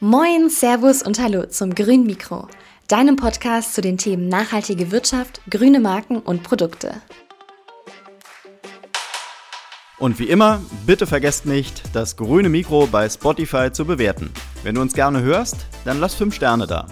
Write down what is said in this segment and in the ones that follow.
Moin, Servus und Hallo zum Grün Mikro, deinem Podcast zu den Themen nachhaltige Wirtschaft, grüne Marken und Produkte. Und wie immer, bitte vergesst nicht, das grüne Mikro bei Spotify zu bewerten. Wenn du uns gerne hörst, dann lass 5 Sterne da.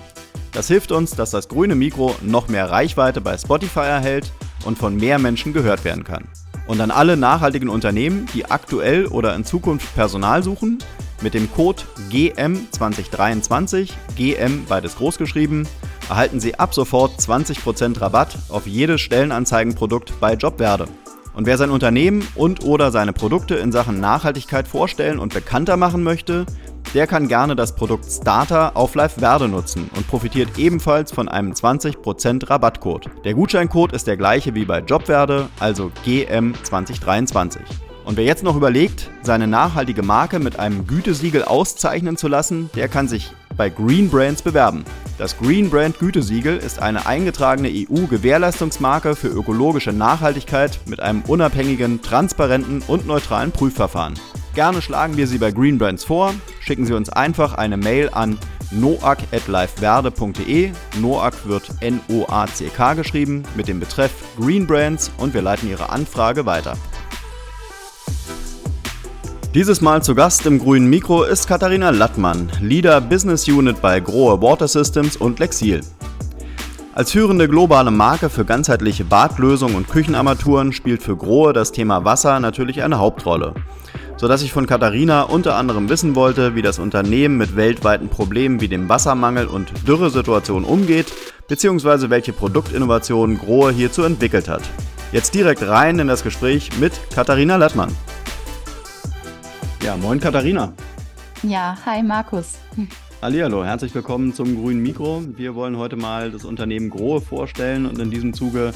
Das hilft uns, dass das grüne Mikro noch mehr Reichweite bei Spotify erhält und von mehr Menschen gehört werden kann. Und an alle nachhaltigen Unternehmen, die aktuell oder in Zukunft Personal suchen, mit dem Code GM2023, GM beides großgeschrieben, erhalten Sie ab sofort 20% Rabatt auf jedes Stellenanzeigenprodukt bei Jobwerde. Und wer sein Unternehmen und oder seine Produkte in Sachen Nachhaltigkeit vorstellen und bekannter machen möchte, der kann gerne das Produkt Starter auf Live Verde nutzen und profitiert ebenfalls von einem 20% Rabattcode. Der Gutscheincode ist der gleiche wie bei Jobwerde, also GM2023. Und wer jetzt noch überlegt, seine nachhaltige Marke mit einem Gütesiegel auszeichnen zu lassen, der kann sich bei Green Brands bewerben. Das Green Brand Gütesiegel ist eine eingetragene EU-Gewährleistungsmarke für ökologische Nachhaltigkeit mit einem unabhängigen, transparenten und neutralen Prüfverfahren. Gerne schlagen wir Sie bei Green Brands vor. Schicken Sie uns einfach eine Mail an noac.lifeverde.de. Noac wird N-O-A-C-K geschrieben mit dem Betreff Green Brands und wir leiten Ihre Anfrage weiter. Dieses Mal zu Gast im grünen Mikro ist Katharina Lattmann, Leader Business Unit bei Grohe Water Systems und Lexil. Als führende globale Marke für ganzheitliche Badlösungen und Küchenarmaturen spielt für Grohe das Thema Wasser natürlich eine Hauptrolle. Sodass ich von Katharina unter anderem wissen wollte, wie das Unternehmen mit weltweiten Problemen wie dem Wassermangel und Dürresituationen umgeht, beziehungsweise welche Produktinnovationen Grohe hierzu entwickelt hat. Jetzt direkt rein in das Gespräch mit Katharina Lattmann. Ja, moin Katharina. Ja, hi Markus. Hallihallo, herzlich willkommen zum grünen Mikro. Wir wollen heute mal das Unternehmen Grohe vorstellen und in diesem Zuge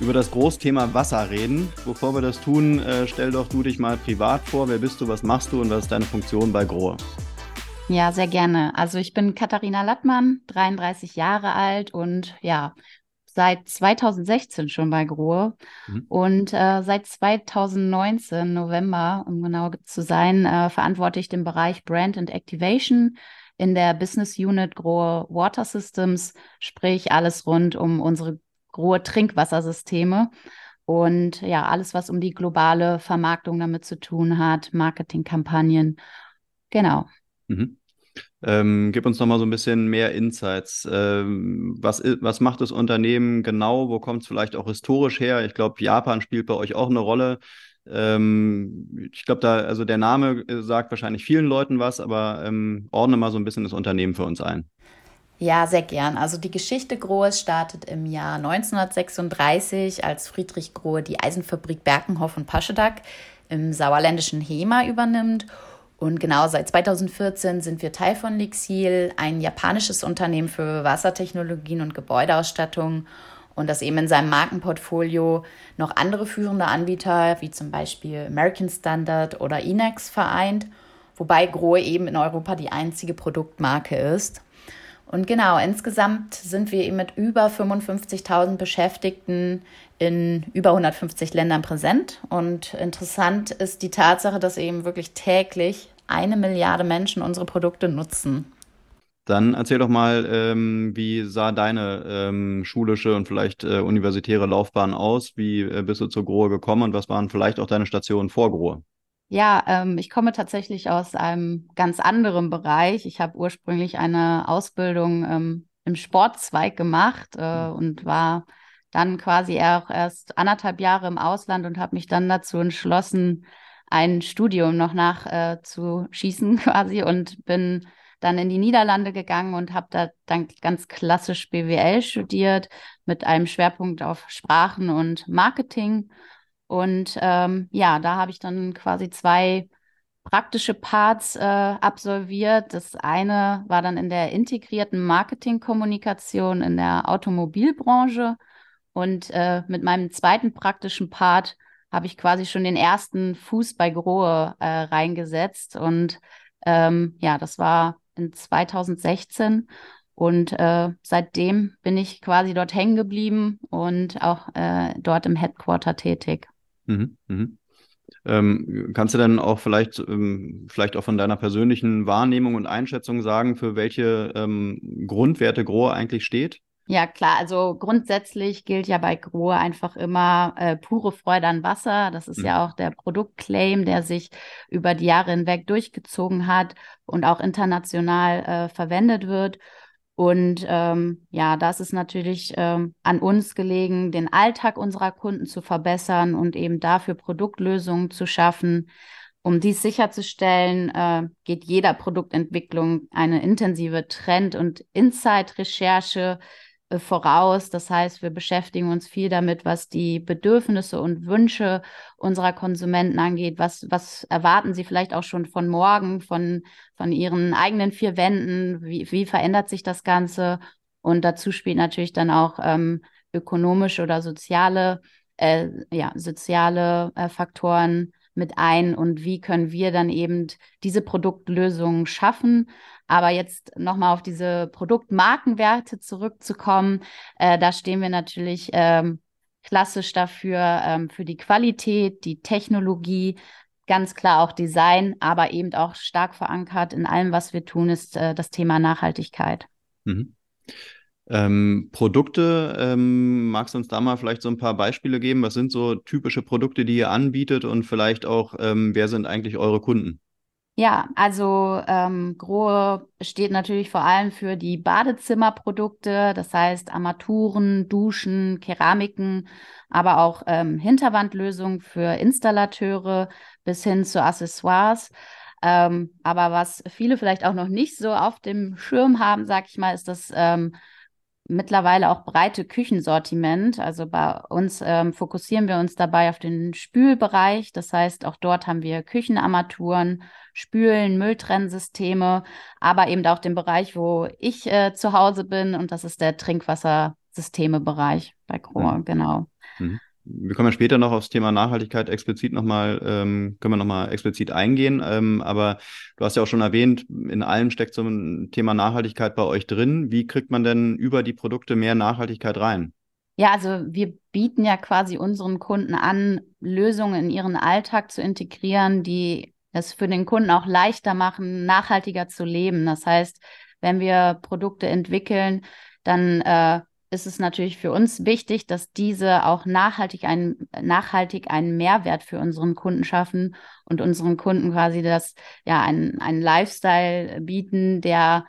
über das Großthema Wasser reden. Bevor wir das tun, äh, stell doch du dich mal privat vor. Wer bist du, was machst du und was ist deine Funktion bei Grohe? Ja, sehr gerne. Also ich bin Katharina Lattmann, 33 Jahre alt und ja, seit 2016 schon bei Grohe mhm. und äh, seit 2019, November, um genau zu sein, äh, verantworte ich den Bereich Brand and Activation in der Business Unit Grohe Water Systems, sprich alles rund um unsere Grohe Trinkwassersysteme und ja, alles, was um die globale Vermarktung damit zu tun hat, Marketingkampagnen. Genau. Mhm. Ähm, gib uns noch mal so ein bisschen mehr Insights. Ähm, was, was macht das Unternehmen genau? Wo kommt es vielleicht auch historisch her? Ich glaube, Japan spielt bei euch auch eine Rolle. Ähm, ich glaube, da, also der Name äh, sagt wahrscheinlich vielen Leuten was, aber ähm, ordne mal so ein bisschen das Unternehmen für uns ein. Ja, sehr gern. Also die Geschichte Grohes startet im Jahr 1936, als Friedrich Grohe die Eisenfabrik Berkenhoff und Paschedak im sauerländischen Hema übernimmt und genau seit 2014 sind wir Teil von Lixil, ein japanisches Unternehmen für Wassertechnologien und Gebäudeausstattung und das eben in seinem Markenportfolio noch andere führende Anbieter wie zum Beispiel American Standard oder Inex vereint, wobei Grohe eben in Europa die einzige Produktmarke ist. Und genau, insgesamt sind wir eben mit über 55.000 Beschäftigten in über 150 Ländern präsent. Und interessant ist die Tatsache, dass eben wirklich täglich eine Milliarde Menschen unsere Produkte nutzen. Dann erzähl doch mal, ähm, wie sah deine ähm, schulische und vielleicht äh, universitäre Laufbahn aus? Wie äh, bist du zur Grohe gekommen und was waren vielleicht auch deine Stationen vor Grohe? Ja, ähm, ich komme tatsächlich aus einem ganz anderen Bereich. Ich habe ursprünglich eine Ausbildung ähm, im Sportzweig gemacht äh, mhm. und war dann quasi auch erst anderthalb Jahre im Ausland und habe mich dann dazu entschlossen, ein Studium noch nachzuschießen äh, quasi und bin dann in die Niederlande gegangen und habe da dann ganz klassisch BWL studiert mit einem Schwerpunkt auf Sprachen und Marketing und ähm, ja, da habe ich dann quasi zwei praktische Parts äh, absolviert. Das eine war dann in der integrierten Marketingkommunikation in der Automobilbranche. Und äh, mit meinem zweiten praktischen Part habe ich quasi schon den ersten Fuß bei Grohe äh, reingesetzt. Und ähm, ja, das war in 2016. Und äh, seitdem bin ich quasi dort hängen geblieben und auch äh, dort im Headquarter tätig. Mhm, mhm. Ähm, kannst du dann auch vielleicht, ähm, vielleicht auch von deiner persönlichen Wahrnehmung und Einschätzung sagen, für welche ähm, Grundwerte Grohe eigentlich steht? Ja, klar. Also grundsätzlich gilt ja bei Grohe einfach immer äh, pure Freude an Wasser. Das ist mhm. ja auch der Produktclaim, der sich über die Jahre hinweg durchgezogen hat und auch international äh, verwendet wird. Und ähm, ja, das ist natürlich ähm, an uns gelegen, den Alltag unserer Kunden zu verbessern und eben dafür Produktlösungen zu schaffen. Um dies sicherzustellen, äh, geht jeder Produktentwicklung eine intensive Trend- und Insight-Recherche voraus. Das heißt, wir beschäftigen uns viel damit, was die Bedürfnisse und Wünsche unserer Konsumenten angeht. Was, was erwarten sie vielleicht auch schon von morgen, von, von ihren eigenen vier Wänden? Wie, wie verändert sich das Ganze? Und dazu spielt natürlich dann auch ähm, ökonomische oder soziale, äh, ja, soziale äh, Faktoren mit ein und wie können wir dann eben diese Produktlösungen schaffen. Aber jetzt nochmal auf diese Produktmarkenwerte zurückzukommen, äh, da stehen wir natürlich ähm, klassisch dafür, ähm, für die Qualität, die Technologie, ganz klar auch Design, aber eben auch stark verankert in allem, was wir tun, ist äh, das Thema Nachhaltigkeit. Mhm. Ähm, Produkte, ähm, magst du uns da mal vielleicht so ein paar Beispiele geben? Was sind so typische Produkte, die ihr anbietet und vielleicht auch, ähm, wer sind eigentlich eure Kunden? Ja, also ähm, Grohe steht natürlich vor allem für die Badezimmerprodukte, das heißt Armaturen, Duschen, Keramiken, aber auch ähm, Hinterwandlösungen für Installateure bis hin zu Accessoires. Ähm, aber was viele vielleicht auch noch nicht so auf dem Schirm haben, sag ich mal, ist das ähm, mittlerweile auch breite Küchensortiment. Also bei uns ähm, fokussieren wir uns dabei auf den Spülbereich. Das heißt, auch dort haben wir Küchenarmaturen, Spülen, Mülltrennsysteme, aber eben auch den Bereich, wo ich äh, zu Hause bin. Und das ist der Trinkwassersysteme-Bereich bei Kroa, mhm. genau. Mhm wir kommen ja später noch aufs Thema Nachhaltigkeit explizit nochmal, ähm, können wir nochmal explizit eingehen. Ähm, aber du hast ja auch schon erwähnt, in allem steckt so ein Thema Nachhaltigkeit bei euch drin. Wie kriegt man denn über die Produkte mehr Nachhaltigkeit rein? Ja, also wir bieten ja quasi unseren Kunden an, Lösungen in ihren Alltag zu integrieren, die es für den Kunden auch leichter machen, nachhaltiger zu leben. Das heißt, wenn wir Produkte entwickeln, dann äh, ist es natürlich für uns wichtig, dass diese auch nachhaltig einen, nachhaltig einen Mehrwert für unseren Kunden schaffen und unseren Kunden quasi das, ja, einen, einen Lifestyle bieten, der,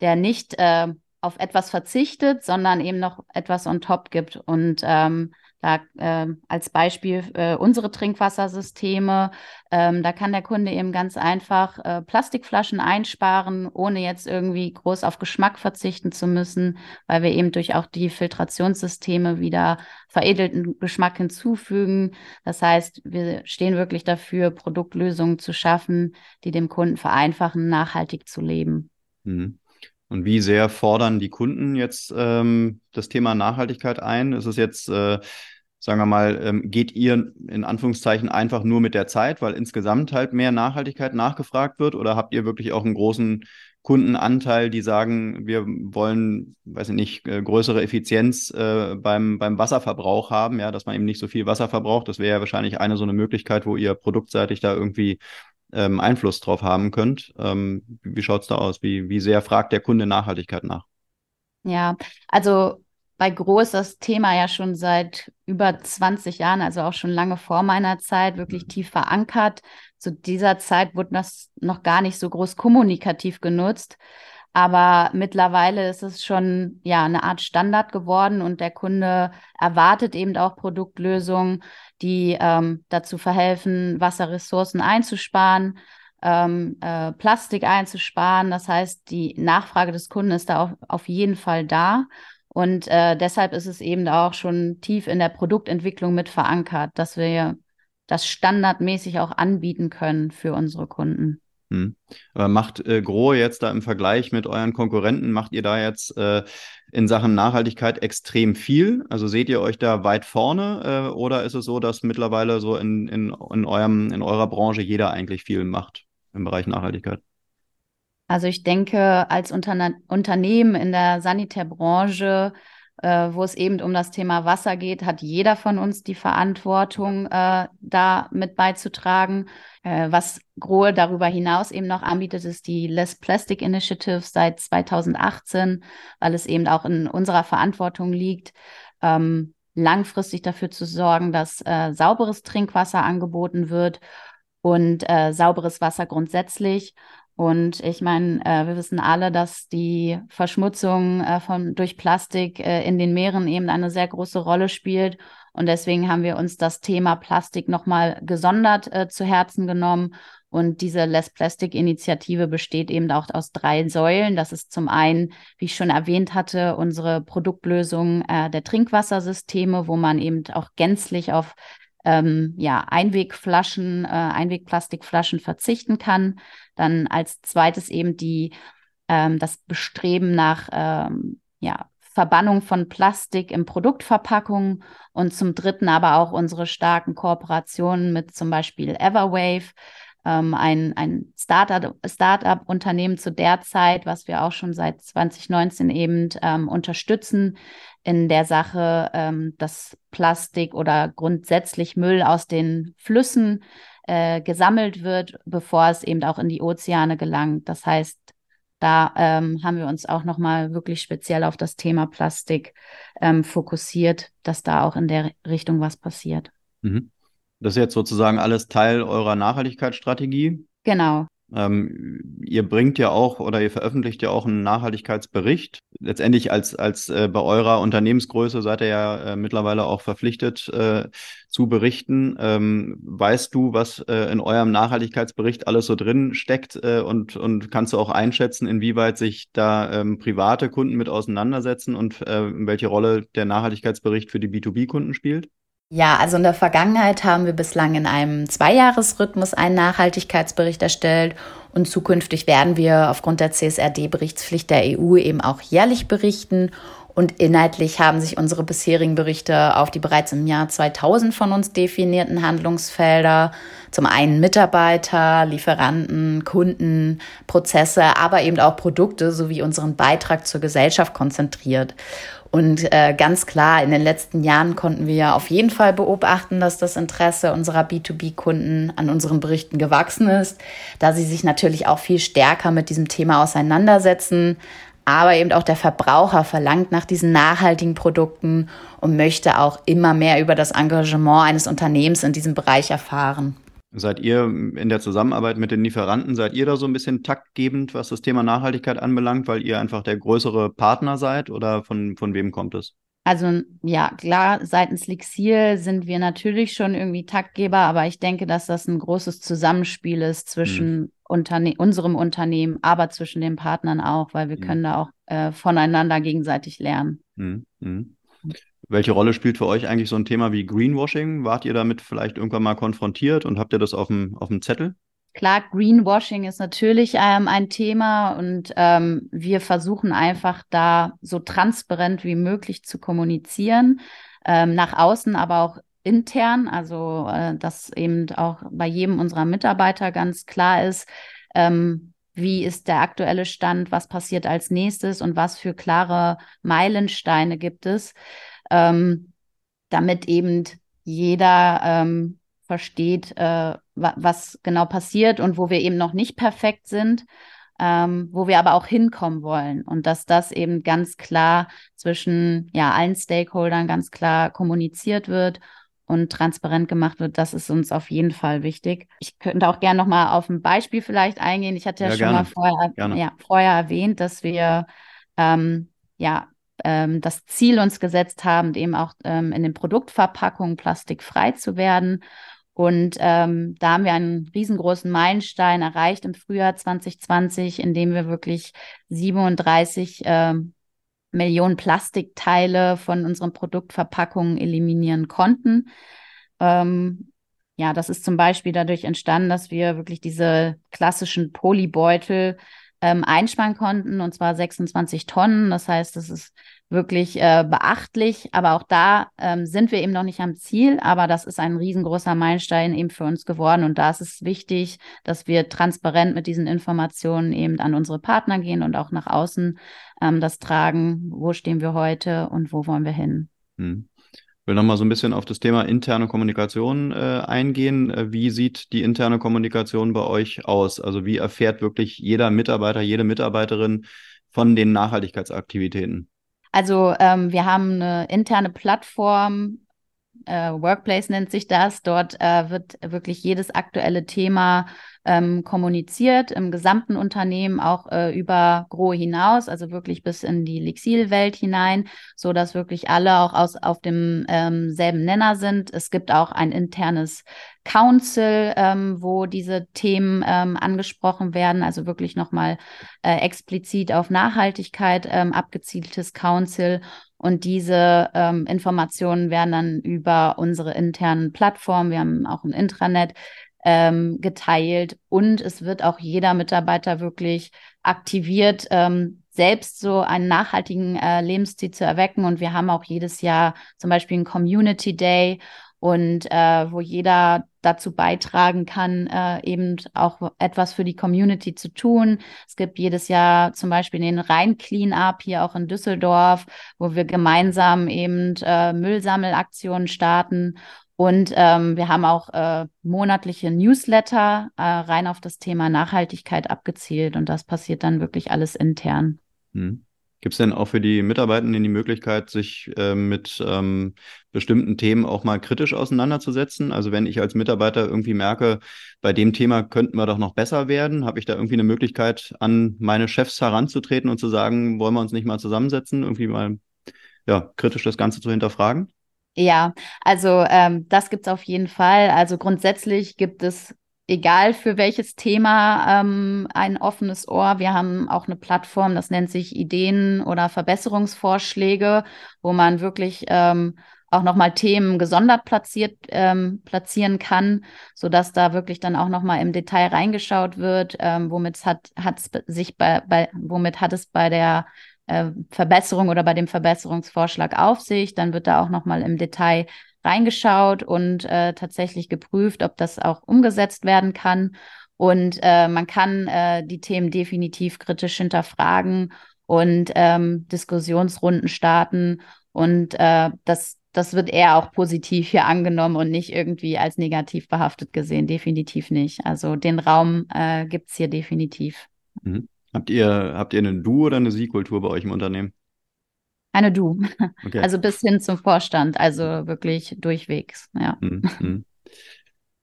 der nicht äh, auf etwas verzichtet, sondern eben noch etwas on top gibt. Und ähm, da äh, als Beispiel äh, unsere Trinkwassersysteme, ähm, da kann der Kunde eben ganz einfach äh, Plastikflaschen einsparen, ohne jetzt irgendwie groß auf Geschmack verzichten zu müssen, weil wir eben durch auch die Filtrationssysteme wieder veredelten Geschmack hinzufügen. Das heißt, wir stehen wirklich dafür, Produktlösungen zu schaffen, die dem Kunden vereinfachen, nachhaltig zu leben. Mhm. Und wie sehr fordern die Kunden jetzt ähm, das Thema Nachhaltigkeit ein? Ist es jetzt, äh, sagen wir mal, ähm, geht ihr in Anführungszeichen einfach nur mit der Zeit, weil insgesamt halt mehr Nachhaltigkeit nachgefragt wird? Oder habt ihr wirklich auch einen großen Kundenanteil, die sagen, wir wollen, weiß ich nicht, äh, größere Effizienz äh, beim, beim Wasserverbrauch haben, ja, dass man eben nicht so viel Wasser verbraucht. Das wäre ja wahrscheinlich eine so eine Möglichkeit, wo ihr produktseitig da irgendwie ähm, Einfluss drauf haben könnt. Ähm, wie schaut es da aus? Wie, wie sehr fragt der Kunde Nachhaltigkeit nach? Ja, also bei Gro ist das Thema ja schon seit über 20 Jahren, also auch schon lange vor meiner Zeit, wirklich mhm. tief verankert. Zu dieser Zeit wurde das noch gar nicht so groß kommunikativ genutzt. Aber mittlerweile ist es schon ja eine Art Standard geworden und der Kunde erwartet eben auch Produktlösungen, die ähm, dazu verhelfen, Wasserressourcen einzusparen, ähm, äh, Plastik einzusparen. Das heißt, die Nachfrage des Kunden ist da auf, auf jeden Fall da. Und äh, deshalb ist es eben auch schon tief in der Produktentwicklung mit verankert, dass wir das standardmäßig auch anbieten können für unsere Kunden. Hm. Aber macht äh, Grohe jetzt da im Vergleich mit euren Konkurrenten, macht ihr da jetzt äh, in Sachen Nachhaltigkeit extrem viel? Also seht ihr euch da weit vorne äh, oder ist es so, dass mittlerweile so in, in, in, eurem, in eurer Branche jeder eigentlich viel macht im Bereich Nachhaltigkeit? Also ich denke, als Unterne Unternehmen in der Sanitärbranche äh, wo es eben um das Thema Wasser geht, hat jeder von uns die Verantwortung, äh, da mit beizutragen. Äh, was Grohe darüber hinaus eben noch anbietet, ist die Less Plastic Initiative seit 2018, weil es eben auch in unserer Verantwortung liegt, ähm, langfristig dafür zu sorgen, dass äh, sauberes Trinkwasser angeboten wird und äh, sauberes Wasser grundsätzlich. Und ich meine, äh, wir wissen alle, dass die Verschmutzung äh, von, durch Plastik äh, in den Meeren eben eine sehr große Rolle spielt. Und deswegen haben wir uns das Thema Plastik nochmal gesondert äh, zu Herzen genommen. Und diese Less Plastic Initiative besteht eben auch aus drei Säulen. Das ist zum einen, wie ich schon erwähnt hatte, unsere Produktlösung äh, der Trinkwassersysteme, wo man eben auch gänzlich auf ähm, ja, Einwegflaschen, äh, Einwegplastikflaschen verzichten kann. Dann als zweites eben die, ähm, das Bestreben nach ähm, ja, Verbannung von Plastik in Produktverpackungen und zum dritten aber auch unsere starken Kooperationen mit zum Beispiel Everwave, ähm, ein, ein Startup-Unternehmen zu der Zeit, was wir auch schon seit 2019 eben ähm, unterstützen, in der Sache, ähm, dass Plastik oder grundsätzlich Müll aus den Flüssen äh, gesammelt wird, bevor es eben auch in die Ozeane gelangt. Das heißt, da ähm, haben wir uns auch nochmal wirklich speziell auf das Thema Plastik ähm, fokussiert, dass da auch in der Richtung was passiert. Mhm. Das ist jetzt sozusagen alles Teil eurer Nachhaltigkeitsstrategie. Genau. Ähm, ihr bringt ja auch oder ihr veröffentlicht ja auch einen Nachhaltigkeitsbericht. Letztendlich als, als äh, bei eurer Unternehmensgröße seid ihr ja äh, mittlerweile auch verpflichtet äh, zu berichten. Ähm, weißt du, was äh, in eurem Nachhaltigkeitsbericht alles so drin steckt äh, und, und kannst du auch einschätzen, inwieweit sich da ähm, private Kunden mit auseinandersetzen und äh, welche Rolle der Nachhaltigkeitsbericht für die B2B-Kunden spielt? Ja, also in der Vergangenheit haben wir bislang in einem Zweijahresrhythmus einen Nachhaltigkeitsbericht erstellt und zukünftig werden wir aufgrund der CSRD-Berichtspflicht der EU eben auch jährlich berichten. Und inhaltlich haben sich unsere bisherigen Berichte auf die bereits im Jahr 2000 von uns definierten Handlungsfelder, zum einen Mitarbeiter, Lieferanten, Kunden, Prozesse, aber eben auch Produkte sowie unseren Beitrag zur Gesellschaft konzentriert. Und äh, ganz klar, in den letzten Jahren konnten wir ja auf jeden Fall beobachten, dass das Interesse unserer B2B-Kunden an unseren Berichten gewachsen ist, da sie sich natürlich auch viel stärker mit diesem Thema auseinandersetzen. Aber eben auch der Verbraucher verlangt nach diesen nachhaltigen Produkten und möchte auch immer mehr über das Engagement eines Unternehmens in diesem Bereich erfahren. Seid ihr in der Zusammenarbeit mit den Lieferanten, seid ihr da so ein bisschen taktgebend, was das Thema Nachhaltigkeit anbelangt, weil ihr einfach der größere Partner seid oder von, von wem kommt es? Also ja, klar, seitens Lixil sind wir natürlich schon irgendwie Taktgeber, aber ich denke, dass das ein großes Zusammenspiel ist zwischen hm. Unterne unserem Unternehmen, aber zwischen den Partnern auch, weil wir hm. können da auch äh, voneinander gegenseitig lernen. Hm. Welche Rolle spielt für euch eigentlich so ein Thema wie Greenwashing? Wart ihr damit vielleicht irgendwann mal konfrontiert und habt ihr das auf dem, auf dem Zettel? Klar, Greenwashing ist natürlich ähm, ein Thema und ähm, wir versuchen einfach da so transparent wie möglich zu kommunizieren, ähm, nach außen, aber auch intern, also äh, dass eben auch bei jedem unserer Mitarbeiter ganz klar ist, ähm, wie ist der aktuelle Stand, was passiert als nächstes und was für klare Meilensteine gibt es ähm, damit eben jeder ähm, versteht, äh, wa was genau passiert und wo wir eben noch nicht perfekt sind, ähm, wo wir aber auch hinkommen wollen und dass das eben ganz klar zwischen ja allen Stakeholdern ganz klar kommuniziert wird und transparent gemacht wird, das ist uns auf jeden Fall wichtig. Ich könnte auch gerne noch mal auf ein Beispiel vielleicht eingehen. Ich hatte ja, ja schon gerne. mal vorher, ja, vorher erwähnt, dass wir ähm, ja ähm, das Ziel uns gesetzt haben, eben auch ähm, in den Produktverpackungen plastikfrei zu werden. Und ähm, da haben wir einen riesengroßen Meilenstein erreicht im Frühjahr 2020, in dem wir wirklich 37 ähm, Millionen Plastikteile von unseren Produktverpackungen eliminieren konnten. Ähm, ja, das ist zum Beispiel dadurch entstanden, dass wir wirklich diese klassischen Polybeutel ähm, einsparen konnten, und zwar 26 Tonnen. Das heißt, das ist wirklich äh, beachtlich. Aber auch da ähm, sind wir eben noch nicht am Ziel. Aber das ist ein riesengroßer Meilenstein eben für uns geworden. Und da ist es wichtig, dass wir transparent mit diesen Informationen eben an unsere Partner gehen und auch nach außen ähm, das tragen. Wo stehen wir heute und wo wollen wir hin? Hm. Will nochmal so ein bisschen auf das Thema interne Kommunikation äh, eingehen. Äh, wie sieht die interne Kommunikation bei euch aus? Also wie erfährt wirklich jeder Mitarbeiter, jede Mitarbeiterin von den Nachhaltigkeitsaktivitäten? Also ähm, wir haben eine interne Plattform, äh, Workplace nennt sich das. Dort äh, wird wirklich jedes aktuelle Thema ähm, kommuniziert im gesamten Unternehmen, auch äh, über Grohe hinaus, also wirklich bis in die Lexil-Welt hinein, so dass wirklich alle auch aus, auf dem ähm, selben Nenner sind. Es gibt auch ein internes Council, ähm, wo diese Themen ähm, angesprochen werden, also wirklich nochmal äh, explizit auf Nachhaltigkeit ähm, abgezieltes Council. Und diese ähm, Informationen werden dann über unsere internen Plattformen, wir haben auch ein Intranet, ähm, geteilt und es wird auch jeder Mitarbeiter wirklich aktiviert, ähm, selbst so einen nachhaltigen äh, Lebensstil zu erwecken. Und wir haben auch jedes Jahr zum Beispiel einen Community Day und äh, wo jeder dazu beitragen kann, äh, eben auch etwas für die Community zu tun. Es gibt jedes Jahr zum Beispiel den Rhein Cleanup hier auch in Düsseldorf, wo wir gemeinsam eben äh, Müllsammelaktionen starten und ähm, wir haben auch äh, monatliche Newsletter äh, rein auf das Thema Nachhaltigkeit abgezielt und das passiert dann wirklich alles intern. Hm. Gibt es denn auch für die Mitarbeitenden die Möglichkeit, sich äh, mit ähm, bestimmten Themen auch mal kritisch auseinanderzusetzen? Also wenn ich als Mitarbeiter irgendwie merke, bei dem Thema könnten wir doch noch besser werden, habe ich da irgendwie eine Möglichkeit, an meine Chefs heranzutreten und zu sagen, wollen wir uns nicht mal zusammensetzen, irgendwie mal ja, kritisch das Ganze zu hinterfragen? Ja, also ähm, das gibt es auf jeden Fall. Also grundsätzlich gibt es, egal für welches Thema, ähm, ein offenes Ohr. Wir haben auch eine Plattform, das nennt sich Ideen oder Verbesserungsvorschläge, wo man wirklich ähm, auch nochmal Themen gesondert platziert, ähm, platzieren kann, sodass da wirklich dann auch nochmal im Detail reingeschaut wird, ähm, womit hat es sich bei, bei, womit hat es bei der äh, Verbesserung oder bei dem Verbesserungsvorschlag auf sich. Dann wird da auch nochmal im Detail reingeschaut und äh, tatsächlich geprüft, ob das auch umgesetzt werden kann. Und äh, man kann äh, die Themen definitiv kritisch hinterfragen und ähm, Diskussionsrunden starten. Und äh, das, das wird eher auch positiv hier angenommen und nicht irgendwie als negativ behaftet gesehen. Definitiv nicht. Also den Raum äh, gibt es hier definitiv. Mhm. Habt ihr, habt ihr eine Du- oder eine Sie-Kultur bei euch im Unternehmen? Eine Du. Okay. Also bis hin zum Vorstand, also wirklich durchwegs, ja. Mhm. mhm.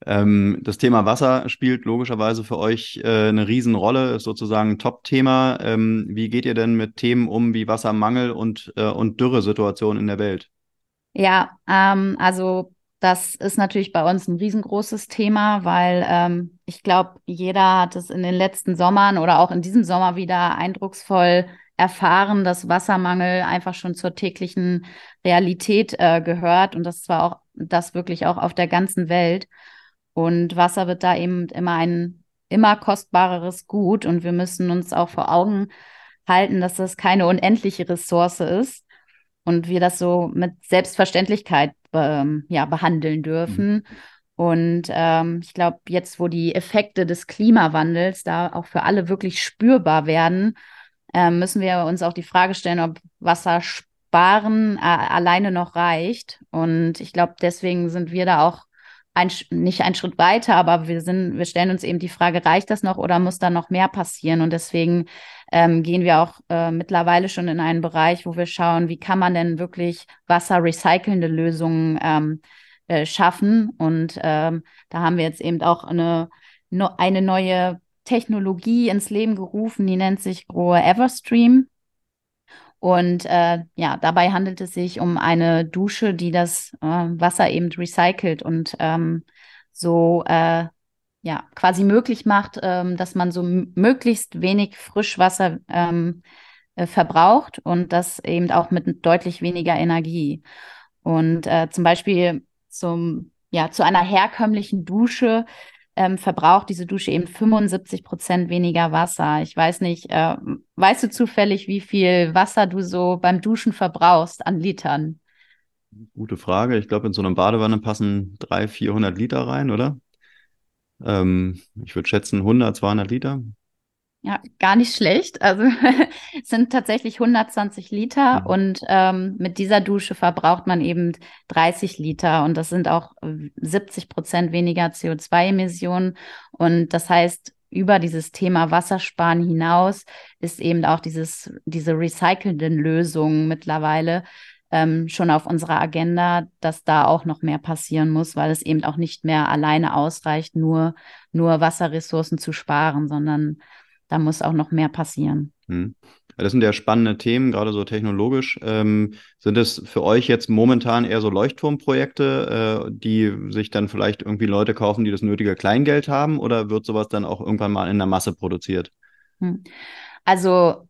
Ähm, das Thema Wasser spielt logischerweise für euch äh, eine Riesenrolle, ist sozusagen ein Top-Thema. Ähm, wie geht ihr denn mit Themen um wie Wassermangel und, äh, und Dürresituationen in der Welt? Ja, ähm, also das ist natürlich bei uns ein riesengroßes Thema, weil ähm, ich glaube, jeder hat es in den letzten Sommern oder auch in diesem Sommer wieder eindrucksvoll erfahren, dass Wassermangel einfach schon zur täglichen Realität äh, gehört und das zwar auch das wirklich auch auf der ganzen Welt. Und Wasser wird da eben immer ein immer kostbareres Gut und wir müssen uns auch vor Augen halten, dass das keine unendliche Ressource ist und wir das so mit Selbstverständlichkeit ähm, ja, behandeln dürfen. Mhm. Und ähm, ich glaube, jetzt, wo die Effekte des Klimawandels da auch für alle wirklich spürbar werden, äh, müssen wir uns auch die Frage stellen, ob Wasser sparen äh, alleine noch reicht. Und ich glaube, deswegen sind wir da auch ein, nicht einen Schritt weiter, aber wir sind, wir stellen uns eben die Frage, reicht das noch oder muss da noch mehr passieren? Und deswegen ähm, gehen wir auch äh, mittlerweile schon in einen Bereich, wo wir schauen, wie kann man denn wirklich wasserrecycelnde Lösungen ähm, äh, schaffen. Und ähm, da haben wir jetzt eben auch eine, eine neue Technologie ins Leben gerufen, die nennt sich Grohe Everstream. Und äh, ja, dabei handelt es sich um eine Dusche, die das äh, Wasser eben recycelt und ähm, so äh, ja quasi möglich macht, ähm, dass man so möglichst wenig Frischwasser ähm, äh, verbraucht und das eben auch mit deutlich weniger Energie. Und äh, zum Beispiel zum, ja, zu einer herkömmlichen Dusche ähm, verbraucht diese Dusche eben 75 Prozent weniger Wasser. Ich weiß nicht, äh, weißt du zufällig, wie viel Wasser du so beim Duschen verbrauchst an Litern? Gute Frage. Ich glaube, in so einer Badewanne passen 300, 400 Liter rein, oder? Ähm, ich würde schätzen 100, 200 Liter. Ja, gar nicht schlecht. Also es sind tatsächlich 120 Liter mhm. und ähm, mit dieser Dusche verbraucht man eben 30 Liter und das sind auch 70 äh, Prozent weniger CO2-Emissionen. Und das heißt, über dieses Thema Wassersparen hinaus ist eben auch dieses, diese recycelnden Lösungen mittlerweile ähm, schon auf unserer Agenda, dass da auch noch mehr passieren muss, weil es eben auch nicht mehr alleine ausreicht, nur, nur Wasserressourcen zu sparen, sondern da muss auch noch mehr passieren. Hm. Das sind ja spannende Themen, gerade so technologisch. Ähm, sind es für euch jetzt momentan eher so Leuchtturmprojekte, äh, die sich dann vielleicht irgendwie Leute kaufen, die das nötige Kleingeld haben, oder wird sowas dann auch irgendwann mal in der Masse produziert? Hm. Also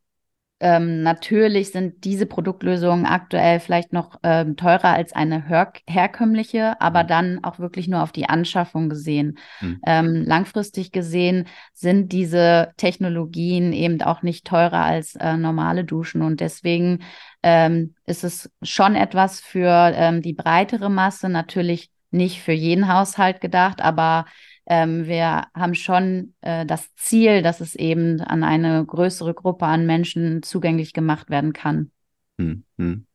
ähm, natürlich sind diese Produktlösungen aktuell vielleicht noch ähm, teurer als eine her herkömmliche, aber mhm. dann auch wirklich nur auf die Anschaffung gesehen. Mhm. Ähm, langfristig gesehen sind diese Technologien eben auch nicht teurer als äh, normale Duschen und deswegen ähm, ist es schon etwas für ähm, die breitere Masse, natürlich nicht für jeden Haushalt gedacht, aber ähm, wir haben schon äh, das Ziel, dass es eben an eine größere Gruppe an Menschen zugänglich gemacht werden kann. Hm, hm.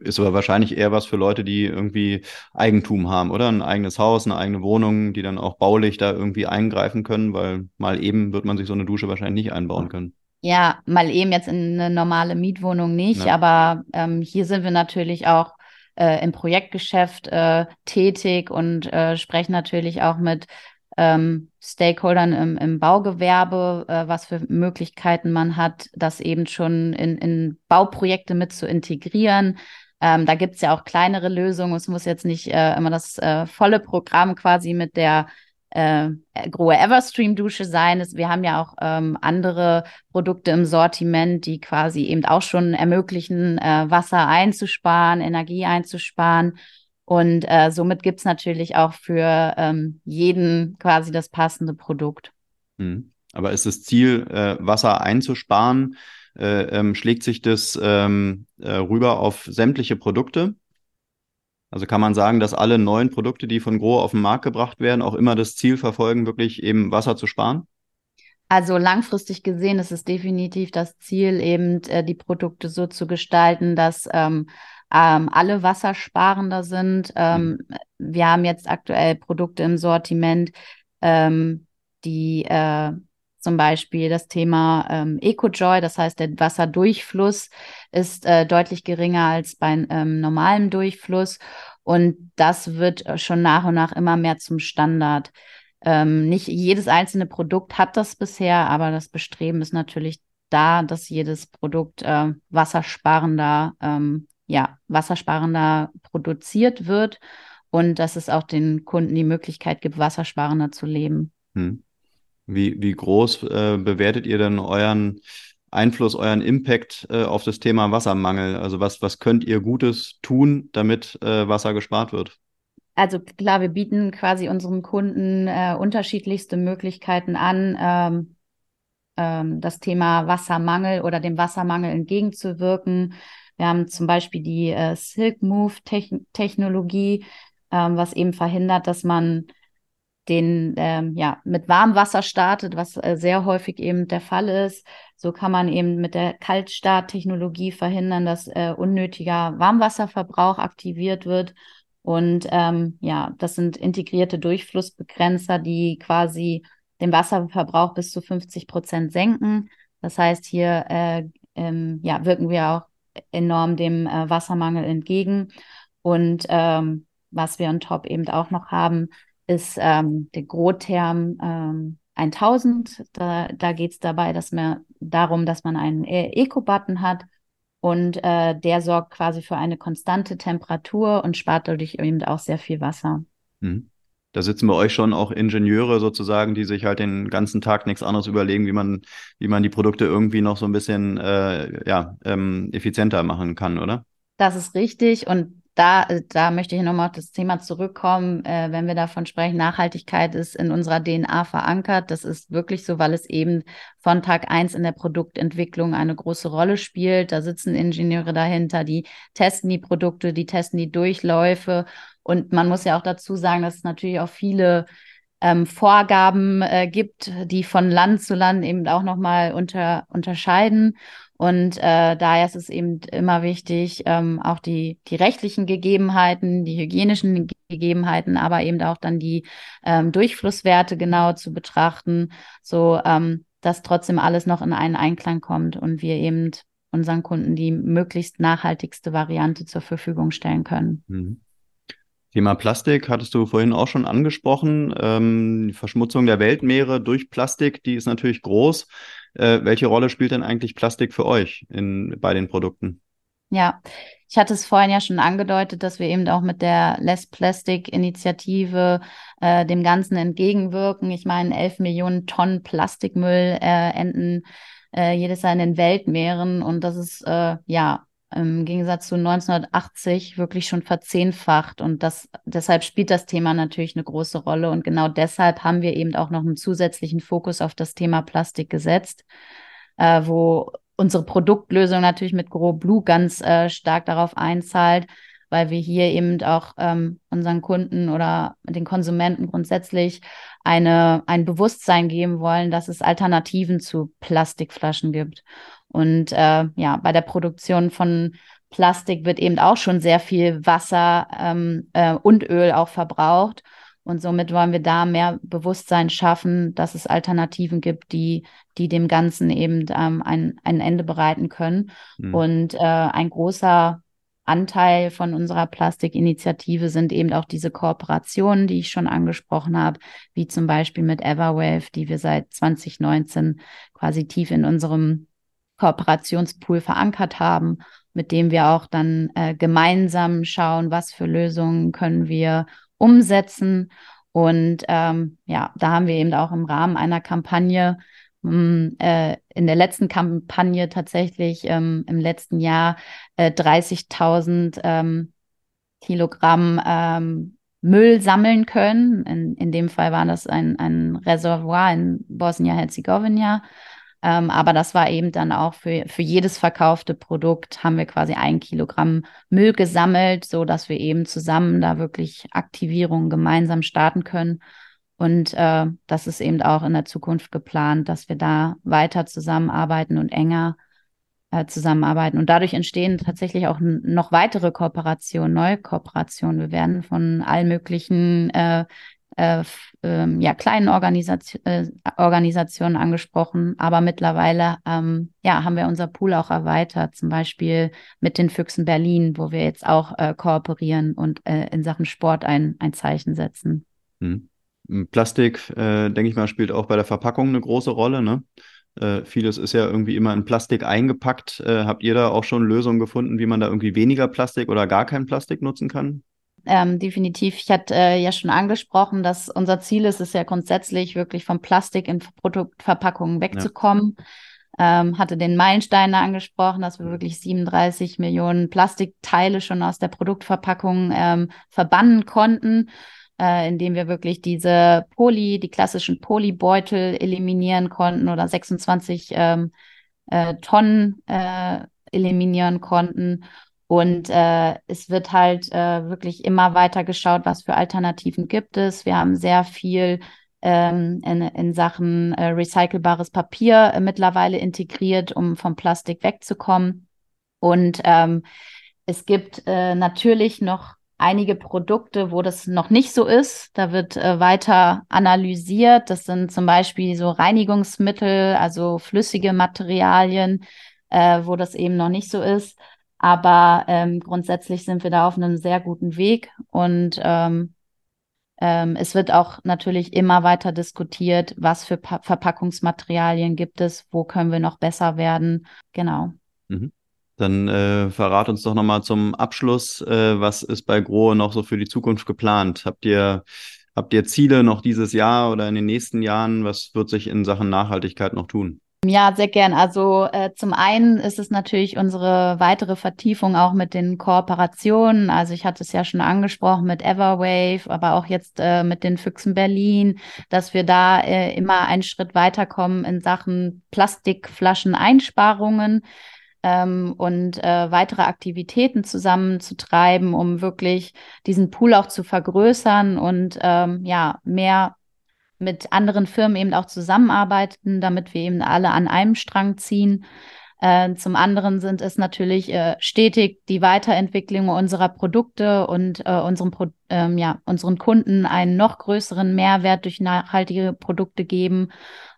Ist aber wahrscheinlich eher was für Leute, die irgendwie Eigentum haben, oder? Ein eigenes Haus, eine eigene Wohnung, die dann auch baulich da irgendwie eingreifen können, weil mal eben wird man sich so eine Dusche wahrscheinlich nicht einbauen können. Ja, mal eben jetzt in eine normale Mietwohnung nicht, ja. aber ähm, hier sind wir natürlich auch äh, im Projektgeschäft äh, tätig und äh, sprechen natürlich auch mit ähm, Stakeholdern im, im Baugewerbe, äh, was für Möglichkeiten man hat, das eben schon in, in Bauprojekte mit zu integrieren. Ähm, da gibt es ja auch kleinere Lösungen. Es muss jetzt nicht äh, immer das äh, volle Programm quasi mit der äh, Grohe Everstream-Dusche sein. Es, wir haben ja auch ähm, andere Produkte im Sortiment, die quasi eben auch schon ermöglichen, äh, Wasser einzusparen, Energie einzusparen. Und äh, somit gibt es natürlich auch für ähm, jeden quasi das passende Produkt. Mhm. Aber ist das Ziel, äh, Wasser einzusparen, äh, ähm, schlägt sich das ähm, äh, rüber auf sämtliche Produkte? Also kann man sagen, dass alle neuen Produkte, die von Gro auf den Markt gebracht werden, auch immer das Ziel verfolgen, wirklich eben Wasser zu sparen? Also langfristig gesehen ist es definitiv das Ziel, eben äh, die Produkte so zu gestalten, dass ähm, ähm, alle wassersparender sind. Ähm, mhm. Wir haben jetzt aktuell Produkte im Sortiment, ähm, die äh, zum Beispiel das Thema ähm, EcoJoy, das heißt, der Wasserdurchfluss ist äh, deutlich geringer als bei ähm, normalem Durchfluss. Und das wird schon nach und nach immer mehr zum Standard. Ähm, nicht jedes einzelne Produkt hat das bisher, aber das Bestreben ist natürlich da, dass jedes Produkt äh, wassersparender ähm, ja, wassersparender produziert wird und dass es auch den Kunden die Möglichkeit gibt, wassersparender zu leben. Hm. Wie, wie groß äh, bewertet ihr denn euren Einfluss, euren Impact äh, auf das Thema Wassermangel? Also was, was könnt ihr Gutes tun, damit äh, Wasser gespart wird? Also klar, wir bieten quasi unseren Kunden äh, unterschiedlichste Möglichkeiten an, ähm, ähm, das Thema Wassermangel oder dem Wassermangel entgegenzuwirken. Wir haben zum Beispiel die äh, Silk Move Technologie, ähm, was eben verhindert, dass man den ähm, ja mit Warmwasser startet, was äh, sehr häufig eben der Fall ist. So kann man eben mit der Kaltstarttechnologie verhindern, dass äh, unnötiger Warmwasserverbrauch aktiviert wird. Und ähm, ja, das sind integrierte Durchflussbegrenzer, die quasi den Wasserverbrauch bis zu 50 Prozent senken. Das heißt, hier äh, ähm, ja, wirken wir auch enorm dem äh, Wassermangel entgegen. Und ähm, was wir on top eben auch noch haben, ist ähm, der Grotherm ähm, 1000. Da, da geht es dabei dass man, darum, dass man einen e Eco-Button hat und äh, der sorgt quasi für eine konstante Temperatur und spart dadurch eben auch sehr viel Wasser. Mhm da sitzen bei euch schon auch Ingenieure sozusagen, die sich halt den ganzen Tag nichts anderes überlegen, wie man, wie man die Produkte irgendwie noch so ein bisschen äh, ja, ähm, effizienter machen kann, oder? Das ist richtig. Und da, da möchte ich nochmal auf das Thema zurückkommen, äh, wenn wir davon sprechen, Nachhaltigkeit ist in unserer DNA verankert. Das ist wirklich so, weil es eben von Tag eins in der Produktentwicklung eine große Rolle spielt. Da sitzen Ingenieure dahinter, die testen die Produkte, die testen die Durchläufe. Und man muss ja auch dazu sagen, dass es natürlich auch viele ähm, Vorgaben äh, gibt, die von Land zu Land eben auch nochmal unter, unterscheiden. Und äh, daher ist es eben immer wichtig, ähm, auch die, die rechtlichen Gegebenheiten, die hygienischen Gegebenheiten, aber eben auch dann die ähm, Durchflusswerte genau zu betrachten, so ähm, dass trotzdem alles noch in einen Einklang kommt und wir eben unseren Kunden die möglichst nachhaltigste Variante zur Verfügung stellen können. Mhm. Thema Plastik hattest du vorhin auch schon angesprochen. Ähm, die Verschmutzung der Weltmeere durch Plastik, die ist natürlich groß. Äh, welche Rolle spielt denn eigentlich Plastik für euch in, bei den Produkten? Ja, ich hatte es vorhin ja schon angedeutet, dass wir eben auch mit der Less Plastic Initiative äh, dem Ganzen entgegenwirken. Ich meine, 11 Millionen Tonnen Plastikmüll äh, enden äh, jedes Jahr in den Weltmeeren und das ist äh, ja im Gegensatz zu 1980 wirklich schon verzehnfacht. Und das, deshalb spielt das Thema natürlich eine große Rolle. Und genau deshalb haben wir eben auch noch einen zusätzlichen Fokus auf das Thema Plastik gesetzt, äh, wo unsere Produktlösung natürlich mit Grow Blue ganz äh, stark darauf einzahlt, weil wir hier eben auch ähm, unseren Kunden oder den Konsumenten grundsätzlich eine, ein Bewusstsein geben wollen, dass es Alternativen zu Plastikflaschen gibt. Und äh, ja, bei der Produktion von Plastik wird eben auch schon sehr viel Wasser ähm, äh, und Öl auch verbraucht. Und somit wollen wir da mehr Bewusstsein schaffen, dass es Alternativen gibt, die, die dem Ganzen eben ähm, ein, ein Ende bereiten können. Mhm. Und äh, ein großer Anteil von unserer Plastikinitiative sind eben auch diese Kooperationen, die ich schon angesprochen habe, wie zum Beispiel mit Everwave, die wir seit 2019 quasi tief in unserem Kooperationspool verankert haben, mit dem wir auch dann äh, gemeinsam schauen, was für Lösungen können wir umsetzen. Und ähm, ja, da haben wir eben auch im Rahmen einer Kampagne hm, äh, in der letzten Kampagne tatsächlich ähm, im letzten Jahr äh, 30.000 ähm, Kilogramm ähm, Müll sammeln können. In, in dem Fall war das ein, ein Reservoir in Bosnien-Herzegowina. Ähm, aber das war eben dann auch für, für jedes verkaufte Produkt haben wir quasi ein Kilogramm Müll gesammelt, so dass wir eben zusammen da wirklich Aktivierungen gemeinsam starten können. Und äh, das ist eben auch in der Zukunft geplant, dass wir da weiter zusammenarbeiten und enger äh, zusammenarbeiten. Und dadurch entstehen tatsächlich auch noch weitere Kooperationen, neue Kooperationen. Wir werden von allen möglichen äh, äh, äh, ja, kleinen Organisation, äh, Organisationen angesprochen, aber mittlerweile ähm, ja, haben wir unser Pool auch erweitert, zum Beispiel mit den Füchsen Berlin, wo wir jetzt auch äh, kooperieren und äh, in Sachen Sport ein, ein Zeichen setzen. Hm. Plastik, äh, denke ich mal, spielt auch bei der Verpackung eine große Rolle. Ne? vieles ist ja irgendwie immer in Plastik eingepackt. habt ihr da auch schon Lösungen gefunden, wie man da irgendwie weniger Plastik oder gar kein Plastik nutzen kann? Ähm, definitiv. Ich hatte äh, ja schon angesprochen, dass unser Ziel ist es ja grundsätzlich wirklich vom Plastik in Produktverpackungen wegzukommen. Ja. Ähm, hatte den Meilenstein angesprochen, dass wir wirklich 37 Millionen Plastikteile schon aus der Produktverpackung ähm, verbannen konnten, äh, indem wir wirklich diese Poly, die klassischen Polybeutel eliminieren konnten oder 26 ähm, äh, Tonnen äh, eliminieren konnten. Und äh, es wird halt äh, wirklich immer weiter geschaut, was für Alternativen gibt es. Wir haben sehr viel ähm, in, in Sachen äh, recycelbares Papier äh, mittlerweile integriert, um vom Plastik wegzukommen. Und ähm, es gibt äh, natürlich noch einige Produkte, wo das noch nicht so ist. Da wird äh, weiter analysiert. Das sind zum Beispiel so Reinigungsmittel, also flüssige Materialien, äh, wo das eben noch nicht so ist. Aber ähm, grundsätzlich sind wir da auf einem sehr guten Weg und ähm, ähm, es wird auch natürlich immer weiter diskutiert, was für pa Verpackungsmaterialien gibt es, wo können wir noch besser werden. Genau. Mhm. Dann äh, verrat uns doch nochmal zum Abschluss, äh, was ist bei Grohe noch so für die Zukunft geplant? Habt ihr, habt ihr Ziele noch dieses Jahr oder in den nächsten Jahren? Was wird sich in Sachen Nachhaltigkeit noch tun? Ja, sehr gern. Also äh, zum einen ist es natürlich unsere weitere Vertiefung auch mit den Kooperationen. Also ich hatte es ja schon angesprochen mit Everwave, aber auch jetzt äh, mit den Füchsen Berlin, dass wir da äh, immer einen Schritt weiterkommen in Sachen Plastikflascheneinsparungen ähm, und äh, weitere Aktivitäten zusammenzutreiben, um wirklich diesen Pool auch zu vergrößern und ähm, ja mehr mit anderen Firmen eben auch zusammenarbeiten, damit wir eben alle an einem Strang ziehen. Äh, zum anderen sind es natürlich äh, stetig die Weiterentwicklung unserer Produkte und äh, unseren, Pro ähm, ja, unseren Kunden einen noch größeren Mehrwert durch nachhaltige Produkte geben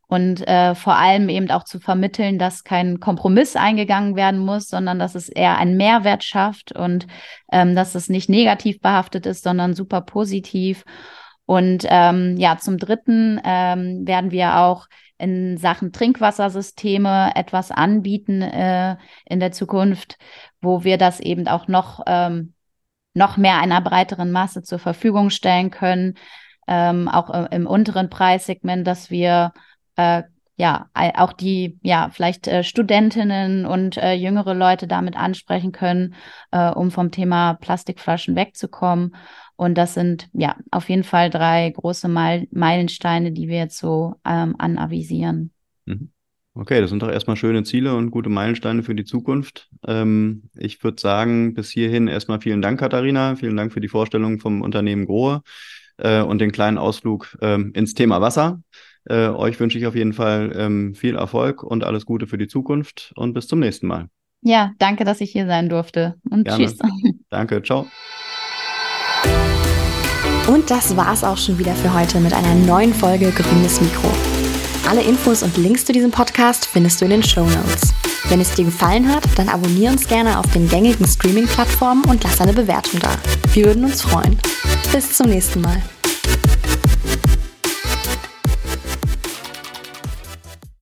und äh, vor allem eben auch zu vermitteln, dass kein Kompromiss eingegangen werden muss, sondern dass es eher einen Mehrwert schafft und ähm, dass es nicht negativ behaftet ist, sondern super positiv. Und ähm, ja, zum Dritten ähm, werden wir auch in Sachen Trinkwassersysteme etwas anbieten äh, in der Zukunft, wo wir das eben auch noch, ähm, noch mehr einer breiteren Masse zur Verfügung stellen können, ähm, auch äh, im unteren Preissegment, dass wir äh, ja, auch die, ja, vielleicht äh, Studentinnen und äh, jüngere Leute damit ansprechen können, äh, um vom Thema Plastikflaschen wegzukommen. Und das sind ja auf jeden Fall drei große Meilensteine, die wir jetzt so ähm, anavisieren. Mhm. Okay, das sind doch erstmal schöne Ziele und gute Meilensteine für die Zukunft. Ähm, ich würde sagen, bis hierhin erstmal vielen Dank, Katharina. Vielen Dank für die Vorstellung vom Unternehmen Grohe äh, und den kleinen Ausflug ähm, ins Thema Wasser. Äh, euch wünsche ich auf jeden Fall ähm, viel Erfolg und alles Gute für die Zukunft und bis zum nächsten Mal. Ja, danke, dass ich hier sein durfte. Und Gerne. tschüss. Danke, ciao. Und das war's auch schon wieder für heute mit einer neuen Folge Grünes Mikro. Alle Infos und Links zu diesem Podcast findest du in den Show Notes. Wenn es dir gefallen hat, dann abonniere uns gerne auf den gängigen Streaming-Plattformen und lass eine Bewertung da. Wir würden uns freuen. Bis zum nächsten Mal.